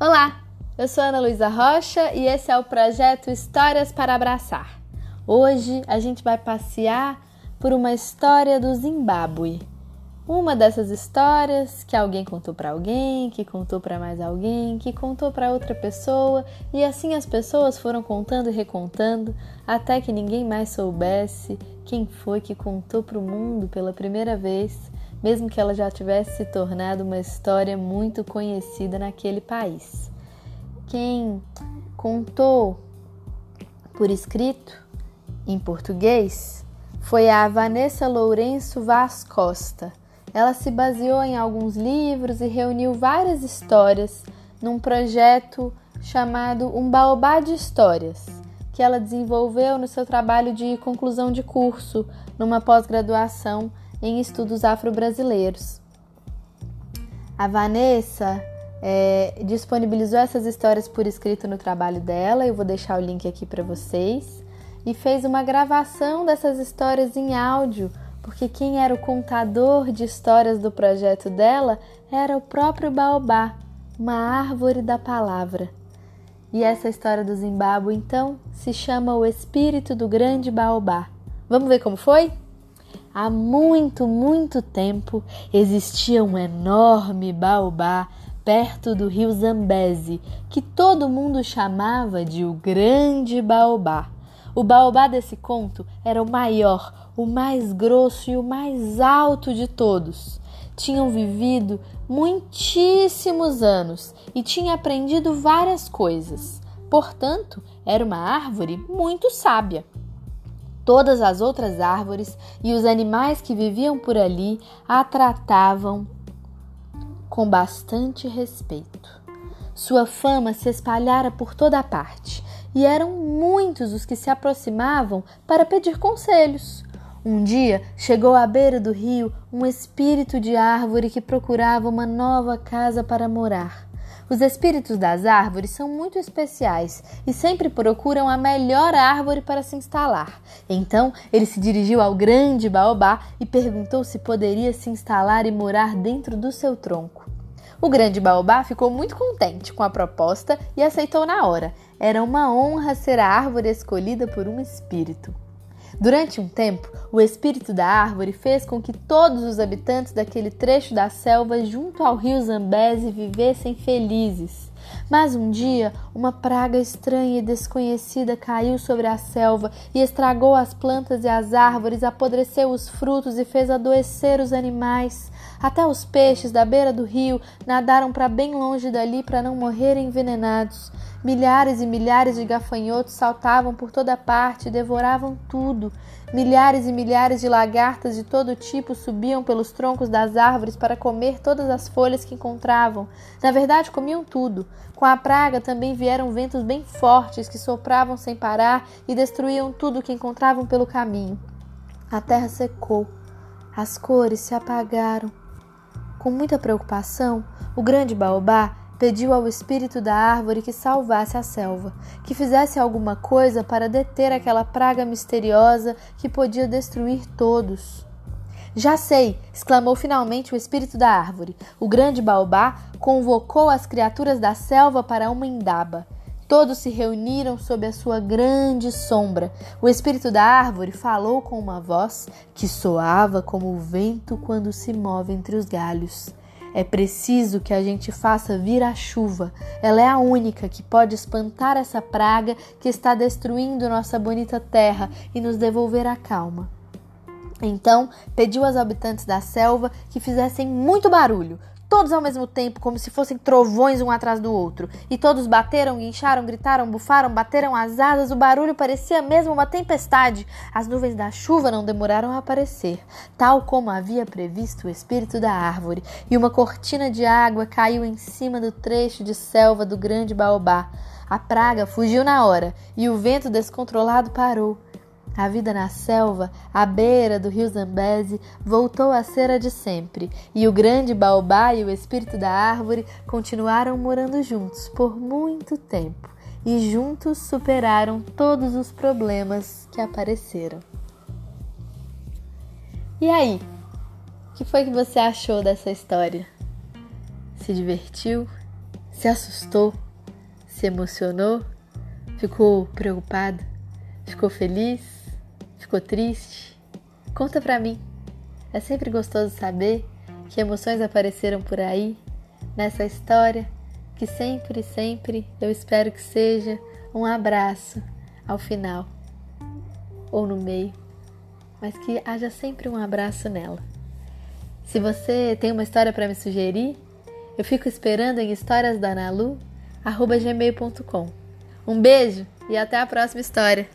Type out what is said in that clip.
Olá, eu sou Ana Luísa Rocha e esse é o projeto Histórias para Abraçar. Hoje a gente vai passear por uma história do Zimbábue. Uma dessas histórias que alguém contou para alguém, que contou para mais alguém, que contou para outra pessoa, e assim as pessoas foram contando e recontando até que ninguém mais soubesse quem foi que contou para o mundo pela primeira vez mesmo que ela já tivesse se tornado uma história muito conhecida naquele país. Quem contou por escrito, em português, foi a Vanessa Lourenço Vaz Costa. Ela se baseou em alguns livros e reuniu várias histórias num projeto chamado Um Baobá de Histórias, que ela desenvolveu no seu trabalho de conclusão de curso, numa pós-graduação em estudos afro-brasileiros. A Vanessa é, disponibilizou essas histórias por escrito no trabalho dela, eu vou deixar o link aqui para vocês, e fez uma gravação dessas histórias em áudio, porque quem era o contador de histórias do projeto dela era o próprio Baobá, uma árvore da palavra. E essa história do Zimbábue, então, se chama O Espírito do Grande Baobá. Vamos ver como foi? Há muito, muito tempo existia um enorme baobá perto do rio Zambeze, que todo mundo chamava de o Grande Baobá. O baobá desse conto era o maior, o mais grosso e o mais alto de todos. Tinham vivido muitíssimos anos e tinha aprendido várias coisas. Portanto, era uma árvore muito sábia. Todas as outras árvores e os animais que viviam por ali a tratavam com bastante respeito. Sua fama se espalhara por toda a parte e eram muitos os que se aproximavam para pedir conselhos. Um dia chegou à beira do rio um espírito de árvore que procurava uma nova casa para morar. Os espíritos das árvores são muito especiais e sempre procuram a melhor árvore para se instalar. Então ele se dirigiu ao grande baobá e perguntou se poderia se instalar e morar dentro do seu tronco. O grande baobá ficou muito contente com a proposta e aceitou na hora. Era uma honra ser a árvore escolhida por um espírito. Durante um tempo, o espírito da árvore fez com que todos os habitantes daquele trecho da selva junto ao rio Zambeze vivessem felizes. Mas um dia, uma praga estranha e desconhecida caiu sobre a selva e estragou as plantas e as árvores, apodreceu os frutos e fez adoecer os animais. Até os peixes da beira do rio nadaram para bem longe dali para não morrerem envenenados. Milhares e milhares de gafanhotos saltavam por toda parte e devoravam tudo. Milhares e milhares de lagartas de todo tipo subiam pelos troncos das árvores para comer todas as folhas que encontravam. Na verdade, comiam tudo. Com a praga também vieram ventos bem fortes que sopravam sem parar e destruíam tudo que encontravam pelo caminho. A terra secou, as cores se apagaram. Com muita preocupação, o grande baobá pediu ao espírito da árvore que salvasse a selva, que fizesse alguma coisa para deter aquela praga misteriosa que podia destruir todos. Já sei! exclamou finalmente o espírito da árvore. O grande baobá convocou as criaturas da selva para uma indaba. Todos se reuniram sob a sua grande sombra. O espírito da árvore falou com uma voz que soava como o vento quando se move entre os galhos. É preciso que a gente faça vir a chuva. Ela é a única que pode espantar essa praga que está destruindo nossa bonita terra e nos devolver a calma. Então pediu aos habitantes da selva que fizessem muito barulho, todos ao mesmo tempo, como se fossem trovões um atrás do outro. E todos bateram, guincharam, gritaram, bufaram, bateram as asas. O barulho parecia mesmo uma tempestade. As nuvens da chuva não demoraram a aparecer, tal como havia previsto o espírito da árvore. E uma cortina de água caiu em cima do trecho de selva do grande baobá. A praga fugiu na hora e o vento descontrolado parou. A vida na selva, à beira do rio Zambeze, voltou a ser a de sempre, e o grande baobá e o espírito da árvore continuaram morando juntos por muito tempo, e juntos superaram todos os problemas que apareceram. E aí? O que foi que você achou dessa história? Se divertiu? Se assustou? Se emocionou? Ficou preocupado? Ficou feliz? Ficou triste? Conta pra mim. É sempre gostoso saber que emoções apareceram por aí nessa história que sempre, sempre eu espero que seja um abraço ao final ou no meio, mas que haja sempre um abraço nela. Se você tem uma história para me sugerir, eu fico esperando em historiasdanalu@gmail.com. Um beijo e até a próxima história.